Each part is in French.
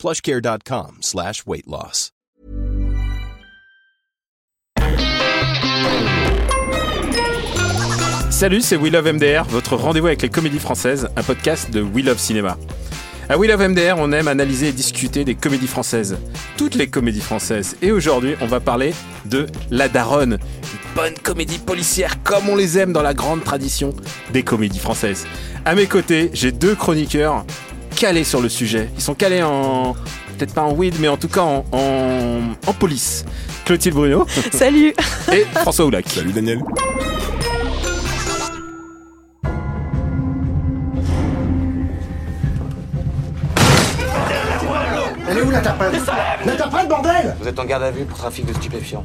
plushcare.com slash weight loss. Salut, c'est We Love MDR, votre rendez-vous avec les comédies françaises, un podcast de We Love Cinéma. À We Love MDR, on aime analyser et discuter des comédies françaises, toutes les comédies françaises. Et aujourd'hui, on va parler de La Daronne, une bonne comédie policière comme on les aime dans la grande tradition des comédies françaises. À mes côtés, j'ai deux chroniqueurs calés sur le sujet. Ils sont calés en, peut-être pas en weed, mais en tout cas en, en, en police. Clotilde Bruno Salut et François Oulac. Salut Daniel. Elle est où la tapette La tapette, bordel Vous êtes en garde à vue pour trafic de stupéfiants.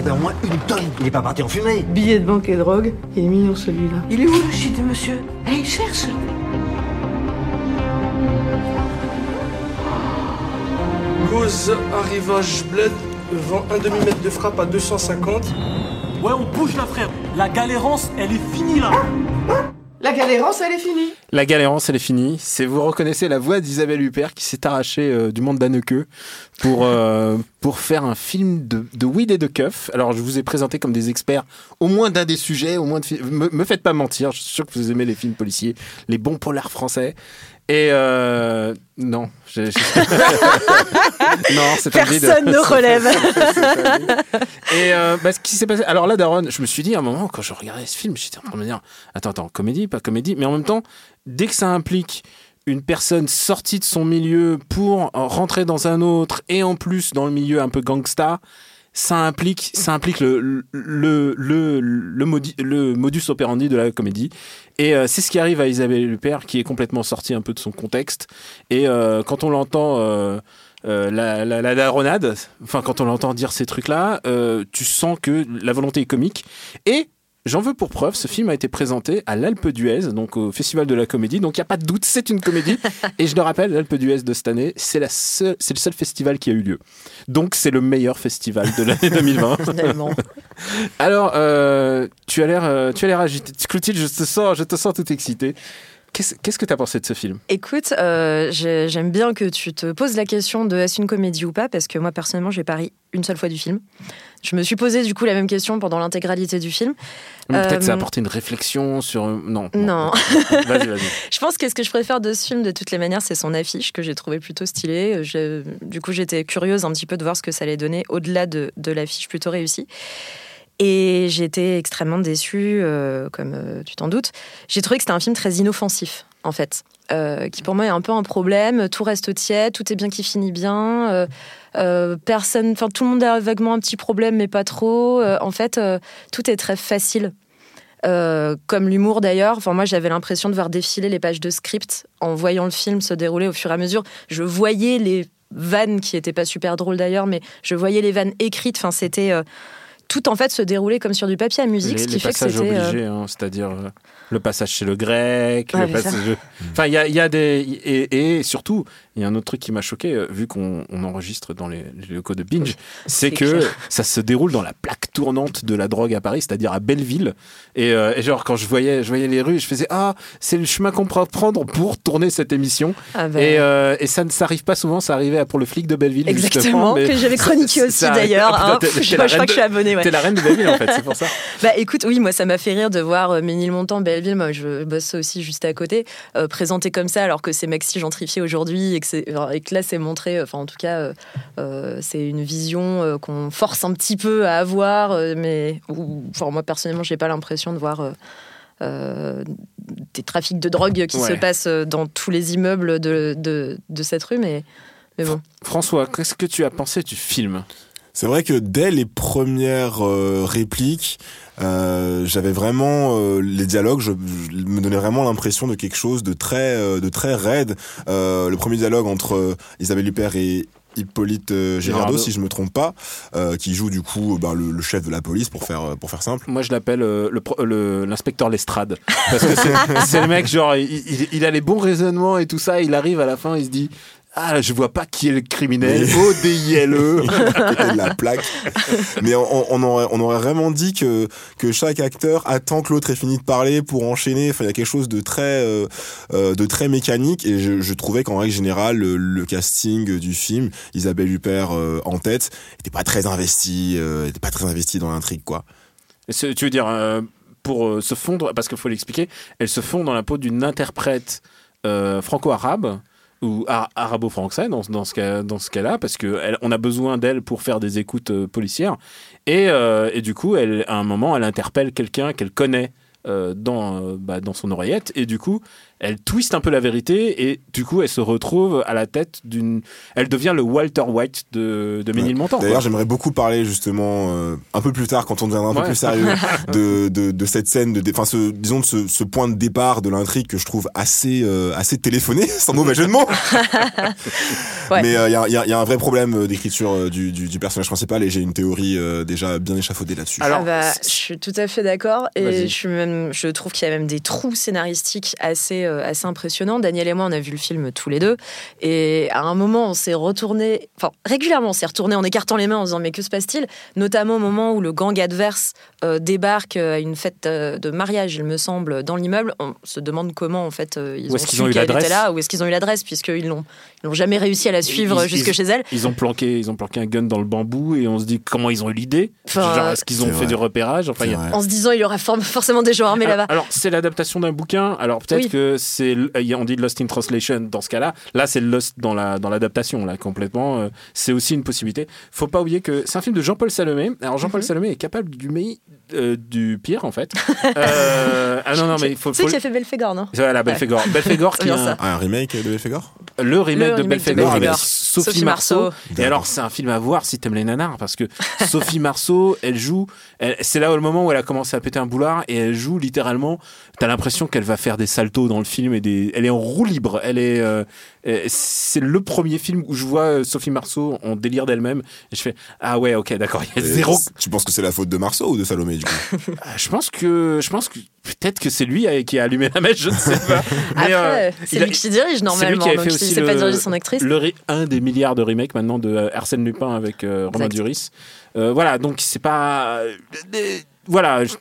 Au moins une tonne. Il est pas parti en fumée. Billet de banque et drogue, il est mignon celui-là. Il est où le shit de monsieur? Eh, il cherche Cause arrivage bled, vend un demi-mètre de frappe à 250. Ouais, on bouge là, frère. La galérance, elle est finie là. La galérance, elle est finie La galérance, elle est finie. Vous reconnaissez la voix d'Isabelle Huppert qui s'est arrachée euh, du monde d'Anneke pour euh, pour faire un film de, de weed et de keuf. Alors je vous ai présenté comme des experts au moins d'un des sujets, au moins de me faites pas mentir. Je suis sûr que vous aimez les films policiers, les bons polars français. Et euh, non, j'ai- j'ai- non, c'est un vide. Personne ne relève. Et euh, bah, ce qui s'est passé. Alors là, Daron, je me suis dit à un moment quand je regardais ce film, j'étais en train de me dire, attends, attends, comédie, pas comédie, mais en même temps, dès que ça implique une personne sortie de son milieu pour rentrer dans un autre et en plus dans le milieu un peu gangsta, ça implique, ça implique le, le, le, le, modi- le modus operandi de la comédie. Et euh, c'est ce qui arrive à Isabelle Huppert, qui est complètement sortie un peu de son contexte. Et euh, quand on l'entend, euh, euh, la, la, la daronade, enfin, quand on l'entend dire ces trucs-là, euh, tu sens que la volonté est comique. Et J'en veux pour preuve, ce film a été présenté à l'Alpe d'Huez, donc au Festival de la Comédie. Donc il n'y a pas de doute, c'est une comédie. Et je le rappelle, l'Alpe d'Huez de cette année, c'est le seul festival qui a eu lieu. Donc c'est le meilleur festival de l'année 2020. Finalement. Alors, euh, tu as l'air, euh, tu as l'air agité. Clotilde, je te sens, je te sens tout excité. Qu'est-ce que tu as pensé de ce film? Écoute, euh, j'ai- j'aime bien que tu te poses la question de est-ce une comédie ou pas, parce que moi personnellement, j'ai pas ri une seule fois du film. Je me suis posé du coup la même question pendant l'intégralité du film. Peut-être Euh, ça a apporté une réflexion sur. Non. Non. Vas-y, vas-y. Je pense que ce que je préfère de ce film, de toutes les manières, c'est son affiche que j'ai trouvé plutôt stylée. Je- du coup, j'étais curieuse un petit peu de voir ce que ça allait donner au-delà de, de l'affiche plutôt réussie. Et été extrêmement déçue, euh, comme euh, tu t'en doutes. J'ai trouvé que c'était un film très inoffensif, en fait. euh, qui pour moi est un peu un problème. Tout reste tiède, tout est bien qui finit bien. personne, enfin tout le monde a vaguement un petit problème, mais pas trop. En fait, tout est très facile. Comme l'humour d'ailleurs. Enfin, moi, j'avais l'impression de voir défiler les pages de script en voyant le film se dérouler au fur et à mesure. Je voyais les vannes qui étaient pas super drôles d'ailleurs, mais je voyais les vannes écrites. Enfin, c'était tout en fait se dérouler comme sur du papier à musique, les, ce qui les fait que c'était. euh, obligés, hein, c'est-à-dire euh, le passage chez le grec, Ouais, le passage. Enfin, il y a, y a des et, et surtout, il y a un autre truc qui m'a choqué, euh, vu qu'on on enregistre dans les, les locaux de Binge, c'est que clair. ça se déroule dans la plaque tournante de la drogue à Paris, c'est-à-dire à Belleville. Et, euh, et genre quand je voyais, je voyais les rues, je faisais ah, c'est le chemin qu'on pourra prendre pour tourner cette émission. ah ben, Et, euh, et ça ne s'arrive pas souvent, ça arrivait pour le flic de Belleville. Exactement, justement, mais que j'avais chroniqué aussi d'ailleurs. Hein. je, je crois que je suis abonné, ouais, ouais. T'es la reine de Belleville en fait, c'est pour ça. Bah écoute, oui, moi ça m'a fait rire de voir euh, Ménilmontant, Belleville, moi je bosse aussi juste à côté, euh, présenté comme ça alors que c'est maxi gentrifié aujourd'hui et, que c'est- et que là c'est montré, enfin en tout cas euh, euh, c'est une vision euh, qu'on force un petit peu à avoir, euh, mais enfin, moi personnellement j'ai pas l'impression de voir euh, euh, des trafics de drogue qui Ouais. se passent euh, dans tous les immeubles de, de, de cette rue, mais, mais bon. François, qu'est-ce que tu as pensé du film? C'est vrai que dès les premières euh, répliques, euh, j'avais vraiment euh, les dialogues, je, je- me donnait vraiment l'impression de quelque chose de très, euh, de très raide. Euh, le premier dialogue entre euh, Isabelle Huppert et Hippolyte Girardot, Girardot. si je me trompe pas, euh, qui joue du coup ben, le, le chef de la police pour faire pour faire simple. Moi, je l'appelle euh, le pro- le- l'inspecteur Lestrade. Parce que c'est c'est le mec, genre, il, il- il a les bons raisonnements et tout ça. Il arrive à la fin, il se dit Ah, je vois pas qui est le criminel. Mais- O-D-I-L-E. à côté de la plaque. Mais on, on aurait, on aurait vraiment dit que, que chaque acteur attend que l'autre ait fini de parler pour enchaîner. Enfin, il y a quelque chose de très, euh, euh, de très mécanique. Et je, je trouvais qu'en règle générale, le, le casting du film, Isabelle Huppert euh, en tête, était pas très investi, euh, était pas très investi dans l'intrigue, quoi. Tu veux dire, euh, pour euh, se fondre, parce qu'il faut l'expliquer, elle se fond dans la peau d'une interprète euh, franco-arabe ou ar- arabo-français dans, dans ce cas dans ce cas-là parce que a besoin d'elle pour faire des écoutes euh, policières. Et, euh, et du coup elle à un moment elle interpelle quelqu'un qu'elle connaît euh, dans bah, dans son oreillette. Et du coup elle twiste un peu la vérité et du coup elle se retrouve à la tête d'une elle devient le Walter White de de Ménilmontant quoi. D'ailleurs, j'aimerais beaucoup parler justement euh, un peu plus tard, quand on deviendra un Ouais. peu plus sérieux, de, de, de cette scène, de, enfin, ce, disons de ce, ce point de départ de l'intrigue que je trouve assez, euh, assez téléphoné, sans mauvais jeu de mots. Ouais. Mais il y, a, y a- y a un vrai problème euh, d'écriture euh, du, du, du personnage principal et j'ai une théorie euh, déjà bien échafaudée là-dessus. Alors, Ah bah, je suis tout à fait d'accord et je, suis même, je trouve qu'il y a même des trous scénaristiques assez, euh, assez impressionnants. Daniel et moi, on a vu le film tous les deux et à un moment, on s'est retourné, enfin régulièrement, on s'est retourné en écartant les mains en disant mais que se passe-t-il? Notamment au moment où le gang adverse euh, débarque à une fête euh, de mariage, il me semble, dans l'immeuble. On se demande comment en fait euh, ils Où ont su ont eu l'adresse? là, où est-ce qu'ils ont eu l'adresse puisqu'ils ils n'ont jamais réussi à la suivre Ils- jusque ils- chez elle. Ils ont planqué, ils ont planqué un gun dans le bambou et on se dit comment ils ont eu l'idée? Enfin, Genre est-ce qu'ils ont fait vrai. du repérage? Enfin, a-. En se disant il y aura for- forcément des gens armés alors, là-bas. alors, c'est l'adaptation d'un bouquin. Alors peut-être Oui. que c'est, on dit Lost in Translation dans ce cas-là. Là, c'est Lost dans la dans l'adaptation là complètement. Euh, c'est aussi une possibilité. Faut pas oublier que c'est un film de Jean-Paul Salomé. Alors Jean-Paul Mhm. Salomé est capable du meilleur, euh, du pire en fait. Euh, ah non non mais il faut. Tu sais faut qui a fait Belphégor, non? Voilà, Belphégor. Belphégor C'est qui est un- ça. Ah, un remake de Belphégor? Le remake Le de remake de Belphégor avec Belphégor. Sophie, Sophie Marceau. Marceau. Et alors, c'est un film à voir si t'aimes les nanars, parce que Sophie Marceau, elle joue, elle- c'est là au moment où elle a commencé à péter un boulard, et elle joue littéralement, t'as l'impression qu'elle va faire des saltos dans le film, et des, elle est en roue libre, elle est, euh, c'est le premier film où je vois Sophie Marceau en délire d'elle-même, et je fais, ah ouais, ok, d'accord, il y a zéro, Tu penses que c'est la faute de Marceau ou de Salomé du coup Ah, je pense que, je pense que, peut-être que c'est lui euh, qui a allumé la mèche, je ne sais pas. Mais, euh, Après, c'est il a- lui qui dirige c'est lui normalement, qui avait donc il aussi sait pas diriger son actrice. le un des milliards de remakes maintenant de euh, Arsène Lupin avec euh, Romain. Duris. Euh, voilà, donc c'est pas. euh, euh, voilà, je-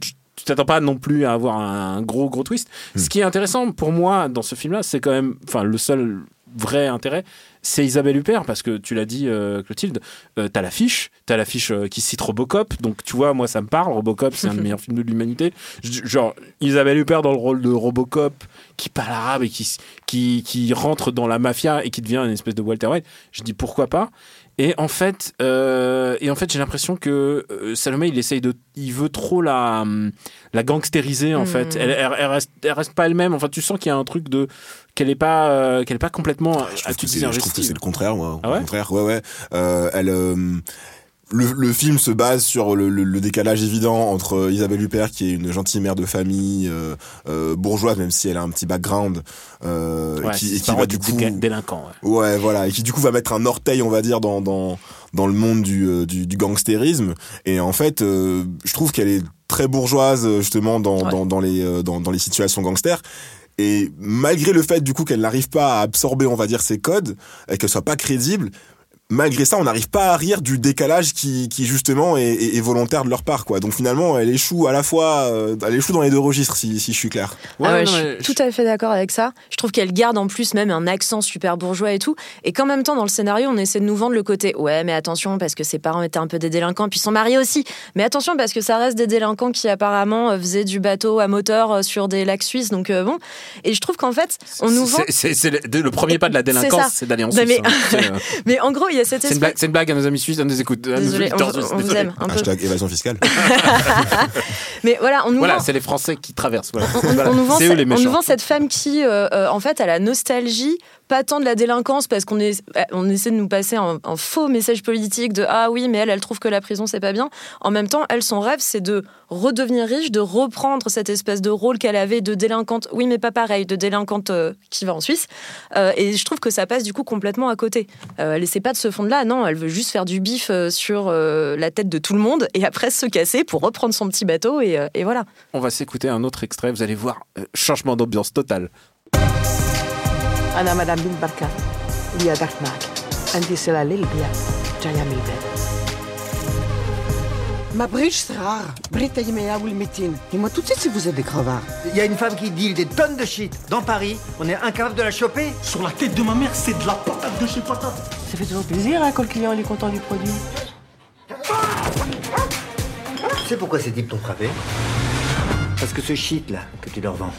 tu- t'attends pas non plus à avoir un gros gros twist. Ce qui est intéressant pour moi dans ce film-là, c'est quand même, enfin, le seul vrai intérêt, c'est Isabelle Huppert parce que tu l'as dit, euh, Clotilde, euh, t'as l'affiche, t'as l'affiche euh, qui cite Robocop, donc tu vois, moi ça me parle. Robocop, c'est un des meilleurs films de l'humanité. Genre Isabelle Huppert dans le rôle de Robocop qui parle arabe et qui qui qui rentre dans la mafia et qui devient une espèce de Walter White. Je dis pourquoi pas. Et en fait, euh, et en fait, j'ai l'impression que euh, Salomé, il essaye de, il veut trop la, hum, la gangstériser en fait. Elle, elle, elle reste, elle reste pas elle-même. Enfin, tu sens qu'il y a un truc de qu'elle est pas, euh, qu'elle est pas complètement. Je ah, trouve, que je trouve que c'est le contraire, moi. Ah au ouais contraire, ouais, ouais. Euh, elle, euh, le, le film se base sur le, le- le décalage évident entre Isabelle Huppert, qui est une gentille mère de famille euh, euh, bourgeoise, même si elle a un petit background, euh, Ouais, qui, et qui va du coup, délinquants. ouais. ouais, voilà, et qui du coup va mettre un orteil, on va dire, dans dans dans le monde du euh, du, du gangstérisme. Et en fait, euh, je trouve qu'elle est très bourgeoise justement dans Ouais. dans, dans les euh, dans, dans les situations gangsters. Et malgré le fait du coup qu'elle n'arrive pas à absorber, on va dire, ces codes et qu'elle soit pas crédible, malgré ça, on n'arrive pas à rire du décalage qui, qui justement est, est- est volontaire de leur part, quoi. Donc finalement, elle échoue à la fois, euh, elle échoue dans les deux registres, si, si je suis clair. Ouais, Ah ouais, non, je suis tout à fait d'accord avec ça. Je trouve qu'elle garde en plus même un accent super bourgeois et tout. Et qu'en même temps, dans le scénario, on essaie de nous vendre le côté ouais, mais attention, parce que ses parents étaient un peu des délinquants, puis son mari aussi. Mais attention, parce que ça reste des délinquants qui apparemment euh, faisaient du bateau à moteur euh, sur des lacs suisses. Donc euh, bon. Et je trouve qu'en fait, on nous vend. C'est- le, le premier pas de la délinquance, c'est d'aller en Non, Suisse. mais- hein. Mais en gros, il y a cette C'est une, espèce. blague, c'est une blague à nos amis suisses, à nos écoutes. Désolé, on, suisses, on vous désolé. aime un peu. Hashtag évasion fiscale. Mais voilà, on nous Voilà, vend. c'est les Français qui traversent. Voilà. on, Voilà. on nous vend C'est eux cette, les on nous méchants. vend cette femme qui, euh, euh, en fait, a la nostalgie, pas tant de la délinquance, parce qu'on euh, on essaie de nous passer un, faux message politique de ah oui, mais elle, elle trouve que la prison c'est pas bien. En même temps, elle, son rêve, c'est de redevenir riche, de reprendre cette espèce de rôle qu'elle avait de délinquante. Oui, mais pas pareil, de délinquante euh, qui va en Suisse. Euh, et je trouve que ça passe du coup complètement à côté. Euh, elle essaie pas de ce fond-là, non, elle veut juste faire du bif euh, sur la tête de tout le monde et après se casser pour reprendre son petit bateau et, voilà. On va s'écouter un autre extrait, vous allez voir, changement d'ambiance total. أنا مدام بنت بركة اللي قدرت معك أنت سلا للبيع جاية من البيت ما بغيتش صغار بغيت يميا والميتين Dis-moi tout de suite si vous êtes des crevards Il y a une femme qui deal des tonnes de shit dans Paris. On est incapable de la choper. Sur la tête de ma mère, c'est de la patate de chez patate. Ça fait toujours plaisir hein, quand le client il est content du produit. Tu sais pourquoi ces types t'ont frappé Parce que ce shit là que tu leur vends,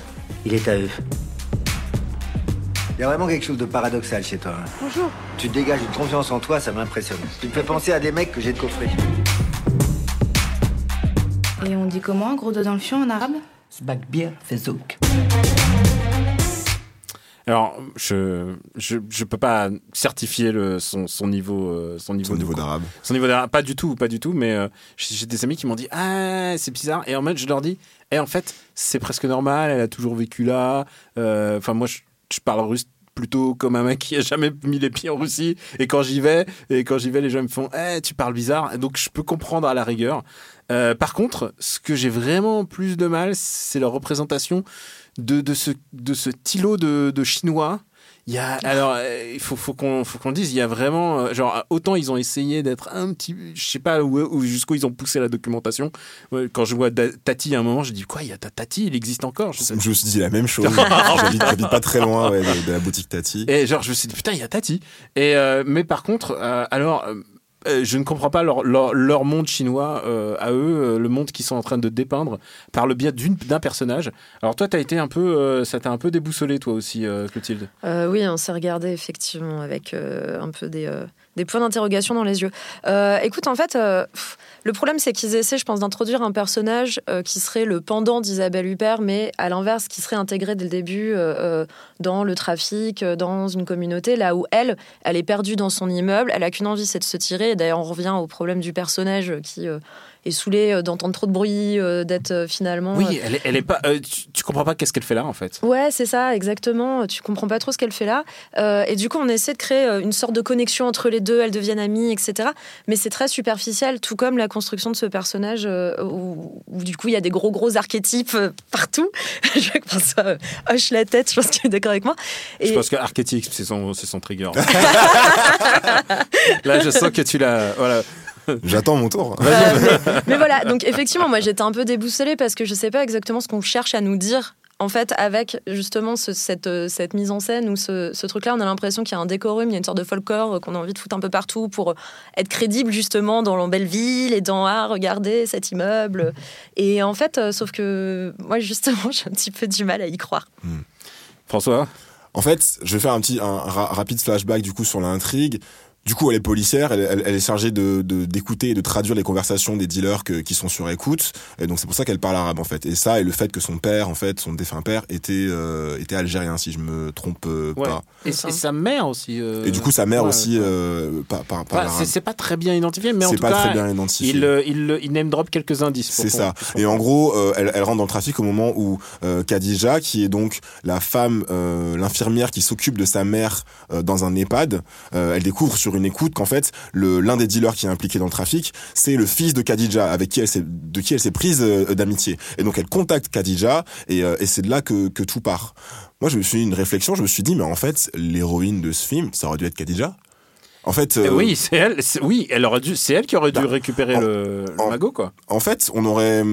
il est à eux. Il y a vraiment quelque chose de paradoxal chez toi. hein. Bonjour. Tu dégages une confiance en toi, ça m'impressionne. Tu me fais penser à des mecs que j'ai de coffrer. Et on dit comment, gros dos dans le fion en arabe? Sbakbir fezouk. Alors, je, je, je peux pas certifier le, son, son niveau, euh, son niveau, Son niveau d'arabe. Son niveau d'arabe, pas du tout, pas du tout, mais euh, j'ai des amis qui m'ont dit ah c'est bizarre et en fait je leur dis et en fait c'est presque normal, elle a toujours vécu là. Euh, Enfin moi je, je parle russe plutôt comme un mec qui a jamais mis les pieds en Russie et quand j'y vais et quand j'y vais les gens me font eh tu parles bizarre donc je peux comprendre à la rigueur. Euh, par contre, ce que j'ai vraiment plus de mal, c'est leur représentation de, de ce de ce tilo de, de chinois. Il y a alors euh, il faut faut qu'on faut qu'on le dise il y a vraiment euh, genre autant ils ont essayé d'être un petit je sais pas où, où- jusqu'où ils ont poussé la documentation quand je vois Tati à un moment je dis quoi il y a ta Tati il existe encore je sais Je me suis dit la même chose. J'habite pas très loin ouais, de, de la boutique Tati. et genre, je me suis dit, putain, il y a Tati. Et, euh, mais par contre, euh, alors, euh, je ne comprends pas leur, monde chinois euh, à eux, euh, le monde qu'ils sont en train de dépeindre par le biais d'un personnage. Alors, toi, t'as été un peu, euh, ça t'a un peu déboussolé, toi aussi, euh, Clotilde? Euh, oui, on s'est regardé effectivement avec euh, un peu des, euh, points d'interrogation dans les yeux. Euh, écoute, en fait, euh, le problème c'est qu'ils essaient, je pense, d'introduire un personnage euh, qui serait le pendant d'Isabelle Huppert, mais à l'inverse, qui serait intégré dès le début euh, euh, dans le trafic, dans une communauté, là où elle, elle est perdue dans son immeuble, elle a qu'une envie, c'est de se tirer. Et d'ailleurs, on revient au problème du personnage qui euh, est saoulé d'entendre trop de bruit, d'être finalement. Oui, elle est, elle est pas. tu, tu comprends pas qu'est-ce qu'elle fait là, en fait. Ouais, c'est ça, exactement. Tu comprends pas trop ce qu'elle fait là. Et du coup, on essaie de créer une sorte de connexion entre les deux, elles deviennent amies, etc. Mais c'est très superficiel, tout comme la construction de ce personnage euh, où, où, du coup, il y a des gros, gros archétypes euh, partout. je euh, hoche la tête, je pense qu'il est d'accord avec moi. Je pense que Archetype, c'est son, c'est son trigger. là, je sens que tu l'as. Voilà. J'attends mon tour. Euh, mais, mais voilà, donc effectivement, moi j'étais un peu déboussolée parce que je sais pas exactement ce qu'on cherche à nous dire. En fait, avec justement ce- cette, euh, cette mise en scène ou ce, ce truc-là, on a l'impression qu'il y a un décorum, il y a une sorte de folklore euh, qu'on a envie de foutre un peu partout pour euh, être crédible justement dans la belle ville et dans ah regardez cet immeuble. Et en fait, euh, sauf que moi justement j'ai un petit peu du mal à y croire. François? En fait, je vais faire un petit un ra- rapide flashback du coup sur l'intrigue. Du coup, elle est policière, elle, elle- elle est chargée de d'écouter et de traduire les conversations des dealers que- qui sont sur écoute. Et donc c'est pour ça qu'elle parle arabe en fait. Et ça et le fait que son père, en fait, son défunt père, était euh, était algérien si je me trompe euh, Ouais. pas. Et, et sa mère aussi. euh, Et du coup, sa mère ouais, aussi par Enfin, l'arabe. c'est pas très bien identifié, mais en tout pas cas, très bien identifié. il, il, il name drop quelques indices. C'est ça. Et en gros, elle, elle rentre dans le trafic au moment où Khadija, qui est donc la femme, l'infirmière qui s'occupe de sa mère dans un EHPAD, elle découvre sur une écoute qu'en fait, l'un des dealers qui est impliqué dans le trafic, c'est le fils de Khadija, avec qui elle s'est, de qui elle s'est prise euh, d'amitié. Et donc elle contacte Khadija, et, euh, et c'est de là que, que tout part. Moi, je me suis une réflexion, je me suis dit, mais en fait, l'héroïne de ce film, ça aurait dû être Khadija. En fait, Eh euh, oui, c'est elle. Oui, elle aurait dû. C'est elle qui aurait dû Bah, récupérer en- le, le en- magot, quoi. en fait, on aurait.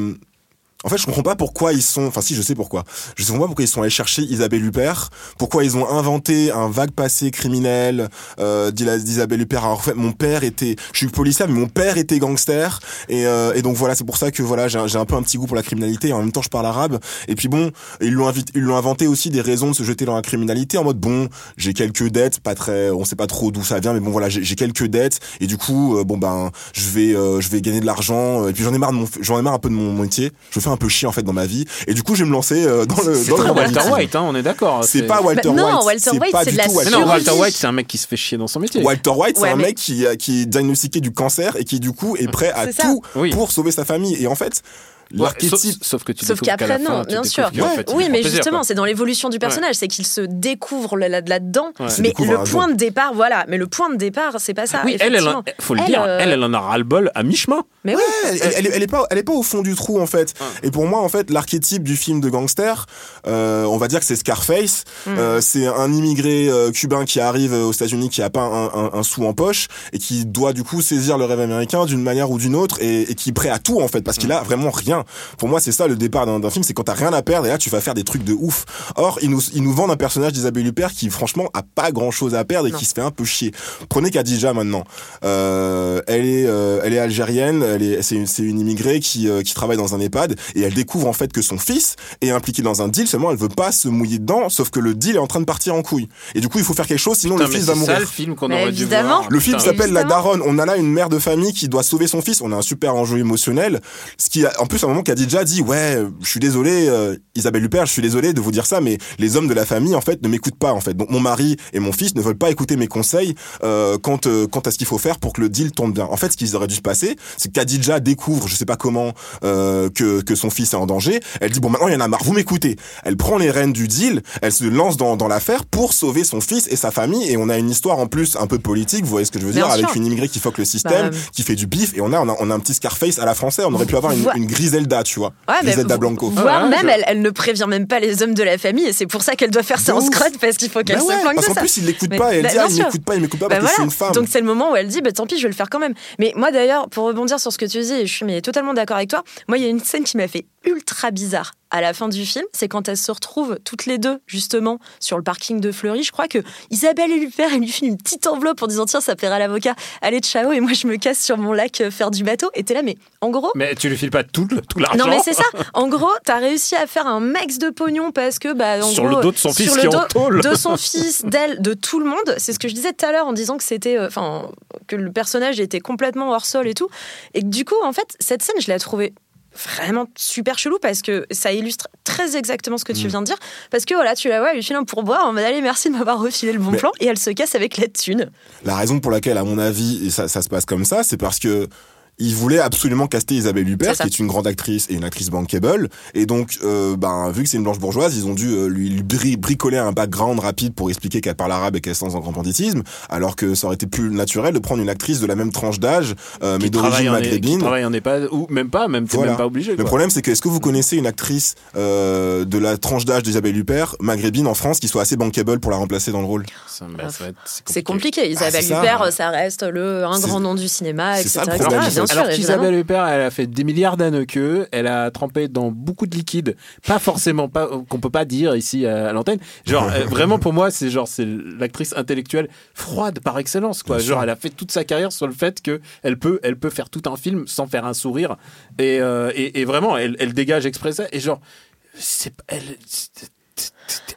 En fait, je comprends pas pourquoi ils sont. Enfin, si, je sais pourquoi. Je comprends pas pourquoi ils sont allés chercher Isabelle Huppert. Pourquoi ils ont inventé un vague passé criminel euh, d'Isabelle Huppert. Alors, en fait, mon père était. Je suis policier, mais mon père était gangster. Et, euh, et donc voilà, c'est pour ça que voilà, j'ai un- peu un petit goût pour la criminalité. Et en même temps, je parle arabe. Et puis bon, ils l'ont ils l'ont inventé aussi des raisons de se jeter dans la criminalité en mode bon, j'ai quelques dettes, pas très, on sait pas trop d'où ça vient, mais bon voilà, j'ai quelques dettes. Et du coup, euh, bon ben, je vais, euh, je vais gagner de l'argent. Et puis j'en ai marre de mon, j'en ai marre un peu de mon métier. Je fais peu chier en fait dans ma vie. Et du coup, je vais me lancer euh, dans le C'est Walter. White, hein, on est d'accord. C'est pas Walter Bah, non, White. Walter White, pas c'est du de la tout Mais Walter non. Walter White, c'est un mec qui se fait chier dans son métier. Walter White, c'est Ouais, un mais- mec qui, a- qui est diagnostiqué du cancer et qui du coup est prêt à C'est ça. tout Oui. pour sauver sa famille. Et en fait, Sauf, l'archétype. sauf que tu Sauf qu'après, fin, non, tu bien sûr. fait, oui, mais plaisir, justement, c'est dans l'évolution du personnage, c'est qu'il se découvre là- là-dedans. Ouais. Mais le point de départ, voilà. Mais le point de départ, c'est pas ça. Oui, elle, elle, faut le Elle, dire, euh, elle, elle en a ras-le-bol à mi-chemin. Mais oui. elle, elle, elle est- elle est pas, elle est pas au fond du trou en fait. Et pour moi, en fait, l'archétype du film de gangster, euh, on va dire que c'est Scarface. Mm. Euh, c'est un immigré euh, cubain qui arrive aux États-Unis, qui a pas un, un- un sou en poche et qui doit du coup saisir le rêve américain d'une manière ou d'une autre et, et qui est prêt à tout en fait parce qu'il a vraiment rien. Pour moi, c'est ça le départ d'un film, c'est quand t'as rien à perdre et là tu vas faire des trucs de ouf. Or, ils nous, ils nous vendent un personnage d'Isabelle Huppert qui franchement a pas grand chose à perdre et Non. qui se fait un peu chier. Prenez Khadija maintenant. Euh, elle est, euh, elle est algérienne. Elle est, c'est une, c'est une immigrée qui, euh, qui travaille dans un EHPAD et elle découvre en fait que son fils est impliqué dans un deal. Seulement, elle veut pas se mouiller dedans. Sauf que le deal est en train de partir en couille. Et du coup, il faut faire quelque chose, sinon Putain, le fils va c'est mourir. ça le film qu'on aurait dû voir. Le film s'appelle La. Daronne. On a là une mère de famille qui doit sauver son fils. On a un super enjeu émotionnel. Ce qui, a, en plus, à un moment, Khadija dit, ouais, je suis désolé, euh, Isabelle Huppert, je suis désolé de vous dire ça, mais les hommes de la famille, en fait, ne m'écoutent pas, en fait. Donc, mon mari et mon fils ne veulent pas écouter mes conseils, euh, quant, euh, quant à ce qu'il faut faire pour que le deal tourne bien. En fait, ce qui aurait dû se passer, c'est que Khadija découvre, je sais pas comment, euh, que, que son fils est en danger. Elle dit, bon, maintenant, il y en a marre, vous m'écoutez. Elle prend les rênes du deal, elle se lance dans, dans l'affaire pour sauver son fils et sa famille. Et on a une histoire, en plus, un peu politique, vous voyez ce que je veux Bien dire, avec sûr. une immigrée qui foque le système, Bah, qui fait du bif, et on a, on a, on a un petit Scarface à la française. On aurait pu avoir une, une Griselda, tu vois. Ouais, mais Griselda Blanco. Voire Ouais, même, je- elle, elle ne prévient même pas les hommes de la famille et c'est pour ça qu'elle doit faire ça en scrot parce qu'il faut qu'elle Bah se ouais, flanque parce de qu'en ça. plus, il l'écoute pas, et elle bah, dit, ah, il m'écoute pas, il m'écoute pas Bah parce que je suis voilà. une femme. Donc c'est le moment où elle dit bah tant pis je vais le faire quand même. Mais moi d'ailleurs pour rebondir sur ce que tu dis et je suis mais totalement d'accord avec toi. Moi il y a une scène qui m'a fait ultra bizarre à la fin du film, c'est quand elles se retrouvent toutes les deux justement sur le parking de Fleury. Je crois que Isabelle et Lupère elle lui file une petite enveloppe en disant tiens ça plaira à l'avocat. Allez ciao et moi je me casse sur mon lac euh, faire du bateau. Et t'es là mais en gros Mais tu lui files pas tout, le- tout l'argent. non mais c'est ça. En gros, t'as réussi à faire un max de pognon parce que bah en Sur gros, le dos de son fils sur qui le est en dos de son fils, d'elle, de tout le monde. C'est ce que je disais tout à l'heure en disant que c'était, euh, enfin, que le personnage était complètement hors sol et tout. Et du coup, en fait, cette scène, je l'ai trouvée vraiment super chelou parce que ça illustre très exactement ce que Mm. tu viens de dire. Parce que voilà, tu la vois, elle lui file un pourboire en mode allez, merci de m'avoir refilé le bon Mais- plan et elle se casse avec la thune. La raison pour laquelle, à mon avis, et ça, ça se passe comme ça, c'est parce que il voulait absolument caster Isabelle Huppert, qui est une grande actrice et une actrice bankable. Et donc, euh, ben, vu que c'est une blanche bourgeoise, ils ont dû euh, lui, lui bri- bricoler un background rapide pour expliquer qu'elle parle arabe et qu'elle est dans un grand banditisme, alors que ça aurait été plus naturel de prendre une actrice de la même tranche d'âge, euh, mais Qui d'origine travaille en- Qui maghrébine. travaille en EHPAD, ou même pas, même, Voilà. même pas obligé. Le problème, c'est que est-ce que vous connaissez une actrice euh, de la tranche d'âge d'Isabelle Huppert, maghrébine en France, qui soit assez bankable pour la remplacer dans le rôle? Ça, bah, ça C'est compliqué. Isabelle Ah, c'est ça. Huppert, ça reste le, un grand nom du cinéma, etc. Bien sûr, Alors qu'Isabelle Huppert, elle a fait des milliards d'années que, elle a trempé dans beaucoup de liquides, pas forcément, pas qu'on peut pas dire ici à, à l'antenne. Genre euh, vraiment pour moi, c'est genre c'est l'actrice intellectuelle froide par excellence quoi. Bien genre sûr. elle a fait toute sa carrière sur le fait que elle peut, elle peut faire tout un film sans faire un sourire et euh, et, et vraiment elle, elle dégage exprès ça et genre c'est elle.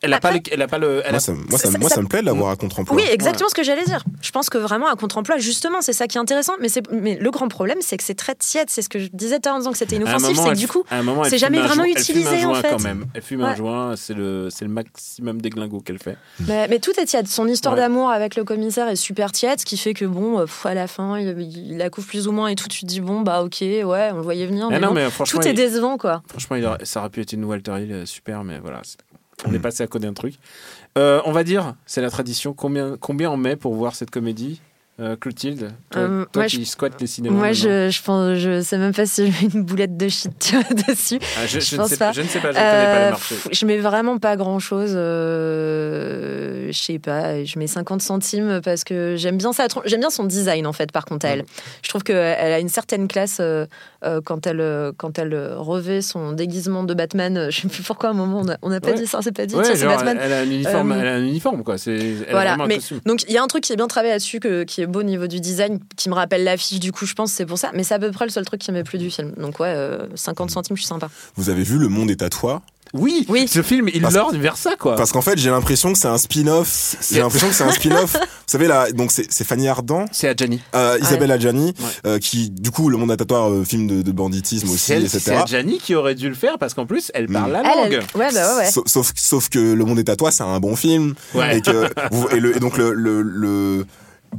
Elle a pas, le, elle a pas le. Elle Moi, a- ça, moi, ça, ça- moi, ça- ça me plaît de l'avoir à contre-emploi. Oui, exactement ce que j'allais dire. Je pense que vraiment à contre-emploi, justement, c'est ça qui est intéressant. Mais, c'est- mais le grand problème, c'est que c'est très tiède. C'est ce que je disais tout à l'heure en disant que c'était inoffensif. C'est que du coup, c'est jamais vraiment joint- elle fume un utilisé, en joint fait. quand même. Elle fume un joint, c'est le, c'est le maximum des glingos qu'elle fait. mais, mais tout est tiède. Son histoire Ouais. d'amour avec le commissaire est super tiède, ce qui fait que, bon, euh, pff, à la fin, il, il la couvre plus ou moins et tout. Tu te dis, bon, bah, ok, ouais, on le voyait venir. Ah Mais non, non, mais franchement, tout est décevant, quoi. Franchement, ça aurait pu être une Walter Hill euh, super, mais voilà. c'est- On est passé à côté d'un truc. Euh, on va dire, c'est la tradition, combien, combien on met pour voir cette comédie? Euh, Clotilde Toi, Euh, toi moi, qui je- squattes les cinémas. Moi, je, je pense, je sais même pas si j'ai une boulette de shit dessus. Ah, je, je ne pense sais pas. Je ne sais pas. Je ne connais pas Euh, le marché. pff, je mets vraiment pas grand chose. je sais pas. Je mets 50 centimes parce que j'aime bien ça. J'aime bien son design en fait. Par contre, à elle, je trouve qu'elle a une certaine classe euh, euh, quand elle euh, quand elle euh, revêt son déguisement de Batman. Je sais plus pourquoi à un moment on a, on a pas Ouais. dit ça. C'est pas dit. Ouais, tiens, c'est genre, Batman. elle a un uniforme. Euh, elle a un uniforme quoi. C'est. Voilà, mais donc il y a un truc qui est bien travaillé là-dessus, que- qui est beau au niveau du design, qui me rappelle l'affiche du coup, je pense, c'est pour ça. Mais c'est à peu près le seul truc qui m'a plu du film. Donc ouais, euh, 50 centimes, je suis sympa. Vous avez vu Le Monde est à toi? Oui. Oui. Ce film, il lorgne vers ça quoi. Parce qu'en fait, j'ai l'impression que c'est un spin-off. J'ai l'impression que c'est un spin-off. Vous savez là, donc c'est c'est Fanny Ardant, C'est Adjani. euh, Isabelle Adjani, Ouais. euh, qui du coup Le Monde attentatoire, euh, film de, de banditisme aussi, C'est c'est etc. Adjani qui aurait dû le faire parce qu'en plus, elle parle la Elle, langue. elle- ouais, bah ouais, ouais. Sauf, sauf, sauf que Le Monde est à toi, c'est un bon film. Ouais. Et, que, vous- et, le- et donc le, le, le-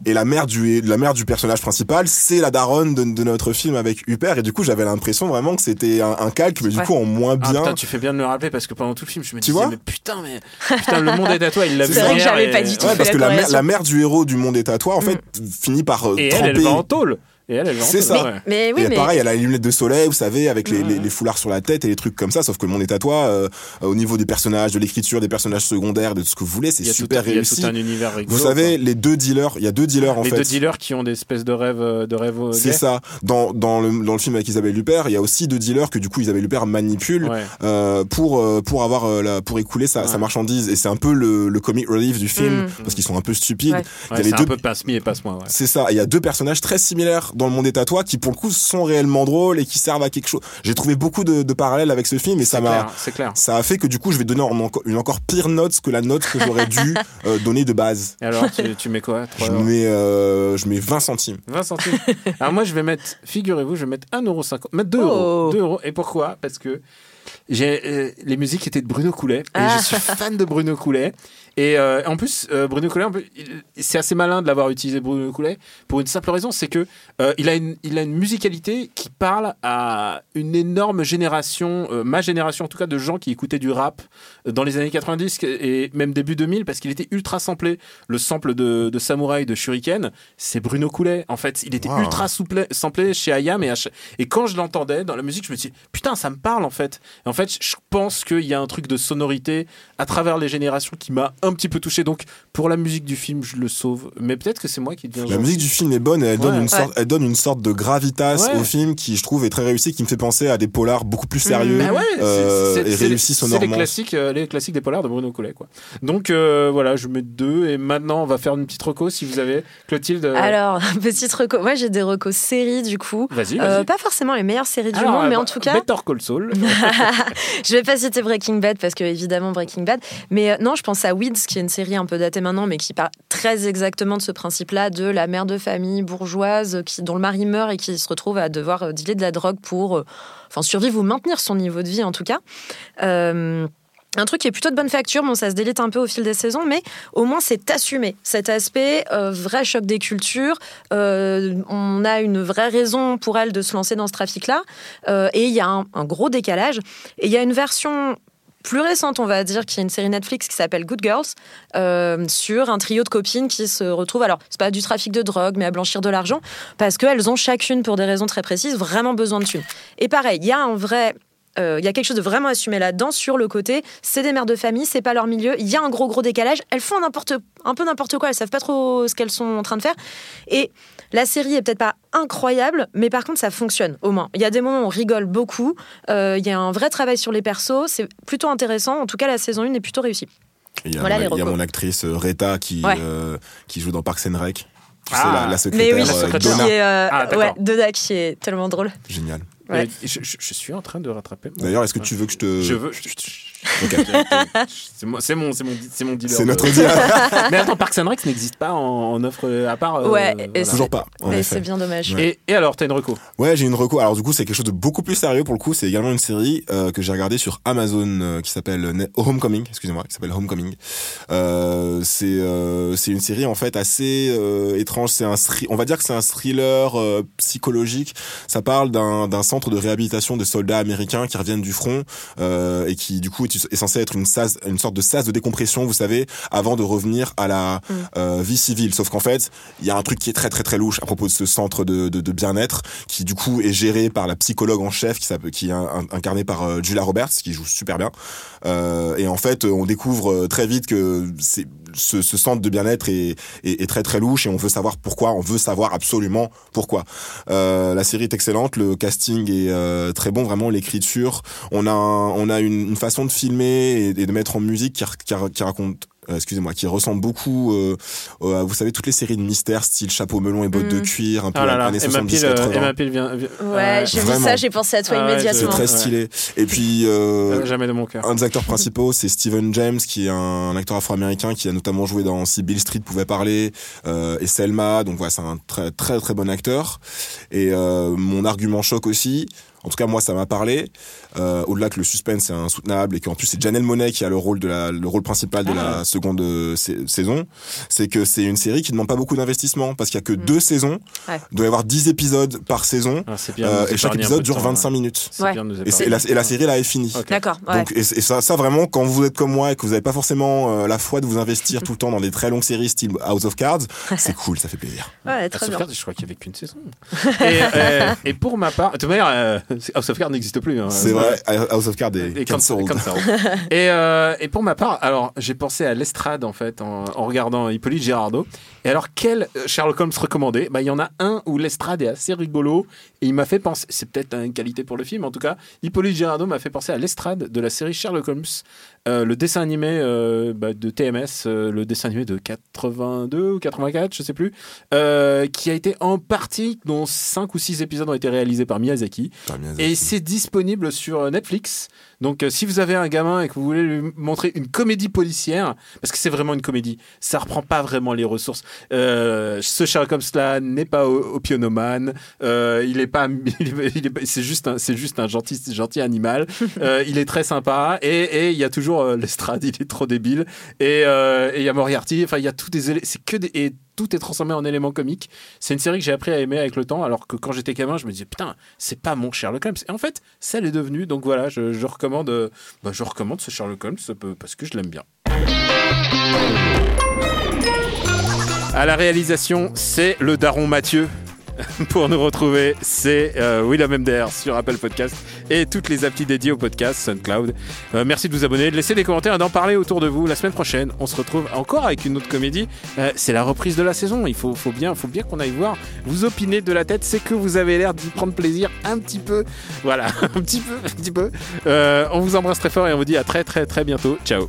et la mère du la mère du personnage principal, c'est la daronne de, de notre film avec Huppert. Et du coup, j'avais l'impression vraiment que c'était un, un calque, mais du Ouais. coup en moins Ah, bien. putain, tu fais bien de me le rappeler parce que pendant tout le film, je me Tu disais, vois mais putain, mais putain, le monde est à toi. Il l'a vu C'est vrai que j'avais et- pas du tout Ouais, fait parce la que la mère, corrélation. la mère du héros du Monde est à toi, en fait, finit par euh, Et elle, tremper. elle va en tôle. Et elle, elle en C'est ça. ouais. Mais oui, et mais pareil, elle a les lunettes de soleil, vous savez, avec les, les, les foulards sur la tête et les trucs comme ça. Sauf que le monde est à toi, euh, au niveau des personnages, de l'écriture, des personnages secondaires, de tout ce que vous voulez, c'est a tout- super il y a réussi. tout un univers rigolo. Vous savez, quoi. les deux dealers, il y a deux dealers en les fait. deux dealers qui ont des espèces de rêves, euh, de rêves. euh, C'est ça. Dans, dans, le, dans le film avec Isabelle Huppert, il y a aussi deux dealers que du coup Isabelle Huppert manipule Ouais. euh, pour euh, pour avoir euh, la, pour écouler sa, sa marchandise. Et c'est un peu le, le comic relief du film Mm. parce qu'ils sont un peu stupides. Ouais. Il y a Ouais, les c'est deux un peu passe-mi et passe-moi. Ouais. C'est ça. Il y a deux personnages très similaires dans le monde est à toi qui pour le coup sont réellement drôles et qui servent à quelque chose. J'ai trouvé beaucoup de, de parallèles avec ce film et ça m'a ça a fait que du coup je vais donner une encore pire note que la note que j'aurais dû euh, donner de base. Et alors, tu, tu mets quoi? Je 3 euros mets euh, je mets 20 centimes. 20 centimes. Alors moi, je vais mettre, figurez-vous, je vais mettre 1,50€, mettre 2 Oh. euros. 2 euros. Et pourquoi? Parce que j'ai euh, les musiques étaient de Bruno Coulet et Ah. je suis fan de Bruno Coulet. Et euh, en plus, euh, Bruno Coulet, c'est assez malin de l'avoir utilisé Bruno Coulet pour une simple raison, c'est que euh, il a une il a une musicalité qui parle à une énorme génération, ma génération en tout cas, de gens qui écoutaient du rap dans les années 90 et même début 2000 parce qu'il était ultra samplé. Le sample de, de Samouraï de Shuriken, c'est Bruno Coulet. En fait, il était Wow. ultra souple, samplé chez Ayam et, et quand je l'entendais dans la musique, je me dis putain, ça me parle en fait. Et en fait, je pense qu'il y a un truc de sonorité à travers les générations qui m'a un petit peu touché. Donc pour la musique du film, je le sauve. Mais peut-être que c'est moi qui deviens. La musique du film est bonne et elle donne Ouais. une sorte elle donne une sorte de gravitas Ouais. au film qui je trouve est très réussi qui me fait penser à des polars beaucoup plus sérieux Bah ouais, c'est- euh, et réussis C'est les sonorement. classiques, euh, les classiques des polars de Bruno Coulet, quoi. Donc euh, voilà, je mets deux et maintenant on va faire une petite reco si vous avez Clotilde. euh, alors petite reco. Moi, j'ai des recos séries du coup. vas-y. Euh, pas forcément les meilleures séries du Alors, monde, mais en tout cas, Better Call Saul. je vais pas citer Breaking Bad parce que évidemment Breaking Bad, mais euh, non, je pense à Weeds qui est une série un peu datée maintenant, mais qui parle très exactement de ce principe-là de la mère de famille bourgeoise qui dont le mari meurt et qui se retrouve à devoir euh, dealer de la drogue pour, euh, enfin survivre ou maintenir son niveau de vie en tout cas. Euh, un truc qui est plutôt de bonne facture, bon ça se délite un peu au fil des saisons, mais au moins c'est assumé. Cet aspect, euh, vrai choc des cultures, euh, on a une vraie raison pour elle de se lancer dans ce trafic-là, euh, et il y a un gros décalage. Et il y a une version plus récente, on va dire, qui est une série Netflix qui s'appelle Good Girls, euh, sur un trio de copines qui se retrouvent, alors c'est pas du trafic de drogue, mais à blanchir de l'argent, parce qu'elles ont chacune, pour des raisons très précises, vraiment besoin de thunes. Et pareil, il y a un vrai euh, il y a quelque chose de vraiment assumé là-dedans sur le côté c'est des mères de famille c'est pas leur milieu il y a un gros gros décalage elles font un peu n'importe quoi elles savent pas trop ce qu'elles sont en train de faire et la série est peut-être pas incroyable mais par contre ça fonctionne au moins il y a des moments où on rigole beaucoup euh, il y a un vrai travail sur les persos c'est plutôt intéressant en tout cas la saison 1 est plutôt réussie Il y a, Voilà mon, y a actrice euh, qui Ouais. euh, qui joue dans Parks and Rec. Tu Ah. sais, la, la mais secrétaire, oui la secrétaire. Donna. qui est, euh, Ah, d'accord. ouais Donna qui est tellement drôle Génial. Ouais. Je, je- je suis en train de rattraper. D'ailleurs, est-ce que tu veux que je te Je veux. je- je- Ok. C'est mon, c'est mon, c'est mon, dealer. C'est notre dealer. Mais attends, Parks and Rec n'existe pas en, en offre euh, à part. euh, Ouais, et voilà. c'est- Toujours pas, en mais effet. c'est bien dommage Ouais. Et, et alors, t'as une reco? Ouais, j'ai une reco. Alors du coup, c'est quelque chose de beaucoup plus sérieux pour le coup. C'est également une série euh, que j'ai regardée sur Amazon euh, qui s'appelle Homecoming. Excusez-moi, qui s'appelle Homecoming. Euh, c'est euh, c'est une série en fait assez euh, étrange. C'est un on va dire que c'est un thriller euh, psychologique. Ça parle d'un d'un centre de réhabilitation de soldats américains qui reviennent du front euh, et qui du coup est censé être une sas, une sorte de sas de décompression, vous savez, avant de revenir à la Mm. euh, vie civile. Sauf qu'en fait, il y a un truc qui est très très très louche à propos de ce centre de, de, de bien-être, qui du coup est géré par la psychologue en chef, qui, est incarnée par euh, Julia Roberts, qui joue super bien. Euh, et en fait, on découvre euh, très vite que c'est ce, ce centre de bien-être est, est, est très très louche et on veut savoir pourquoi. On veut savoir absolument pourquoi. La série est excellente, le casting est très bon, vraiment l'écriture. On a un- on a une, une façon de filmer et, et de mettre en musique qui, ra- qui, ra- qui raconte. euh, Excusez-moi, qui ressemble beaucoup, euh, euh, à, vous savez, toutes les séries de mystères, style chapeau melon et bottes de Mhm. cuir, un peu Ah là là, années Emma 70 Peel, euh, 80. Emma Peel vient. vient- Ouais, j'ai vu ça, j'ai pensé à toi Ah immédiatement. C'est très stylé. Et puis, euh, Euh, jamais de mon cœur. un des acteurs principaux, c'est Steven James, qui est un acteur afro-américain qui a notamment joué dans Si Bill Street pouvait parler euh, et Selma. Donc voilà, c'est un très très très bon acteur. Et euh, mon argument choc aussi. En tout cas, moi, ça m'a parlé. Euh, Au-delà que le suspense est insoutenable et qu'en plus c'est Janelle Monet qui a le rôle de la, le rôle principal de Ah. la seconde euh, sa- saison, c'est que c'est une série qui demande pas beaucoup d'investissement parce qu'il y a que deux saisons. Ouais. Il doit y avoir 10 épisodes par saison Ah, bien euh, et chaque épisode dure temps, 25 ouais. minutes. Ouais. bien Et, la, et la série là est finie. D'accord, ouais. Donc, et, et ça, ça vraiment, quand vous êtes comme moi et que vous n'avez pas forcément euh, la foi de vous investir tout le temps dans des très longues séries style House of Cards, c'est cool, ça fait plaisir. Ouais, Ah, très House of. Cards, je crois qu'il n'y avait qu'une saison. et, euh, et pour ma part, de toute manière, euh, House of Cards n'existe plus. hein. C'est vrai, House of Cards est Et cancelled. cancelled. et, euh, et pour ma part, alors j'ai pensé à l'estrade en fait en, en regardant Hippolyte Girardot. Et alors quel euh, Sherlock Holmes recommandé? Bah il y en a un où l'estrade est assez rigolo et il m'a fait penser. C'est peut-être une qualité pour le film, en tout cas. Hippolyte Girardot m'a fait penser à l'estrade de la série Sherlock Holmes, euh, le dessin animé euh, bah, de TMS, euh, le dessin animé de 82 ou 84, je sais plus, euh, qui a été en partie dont 5 ou 6 épisodes ont été réalisés par Miyazaki. Putain, Miyazaki. Et c'est disponible sur Netflix. Donc, euh, si vous avez un gamin et que vous voulez lui montrer une comédie policière, parce que c'est vraiment une comédie, ça reprend pas vraiment les ressources. Euh, ce Sherlock Holmes là n'est pas opionomane. Euh, il est pas, c'est juste un, c'est juste un gentil, gentil animal. Euh, il est très sympa et et il y a toujours euh, l'estrade, il est trop débile. Et et il y a Moriarty. Enfin, il y a tous des, c'est que des et tout est transformé en éléments comiques. C'est une série que j'ai appris à aimer avec le temps, alors que quand j'étais gamin, je me disais putain, c'est pas mon Sherlock Holmes. Et en fait, ça l'est devenu. Donc voilà, je, je recommande, bah, je recommande ce Sherlock Holmes parce que je l'aime bien. À la réalisation, c'est le daron Mathieu. Pour nous retrouver, c'est euh, William MDR sur Apple Podcast et toutes les applis dédiées au podcast SoundCloud. Euh, merci de vous abonner, de laisser des commentaires et d'en parler autour de vous. La semaine prochaine, on se retrouve encore avec une autre comédie. Euh, c'est la reprise de la saison. Il faut, bien, faut bien qu'on aille voir. Vous opinez de la tête, c'est que vous avez l'air d'y prendre plaisir un petit peu. Voilà, un petit peu, un petit peu. Euh, on vous embrasse très fort et on vous dit à très très très bientôt. Ciao.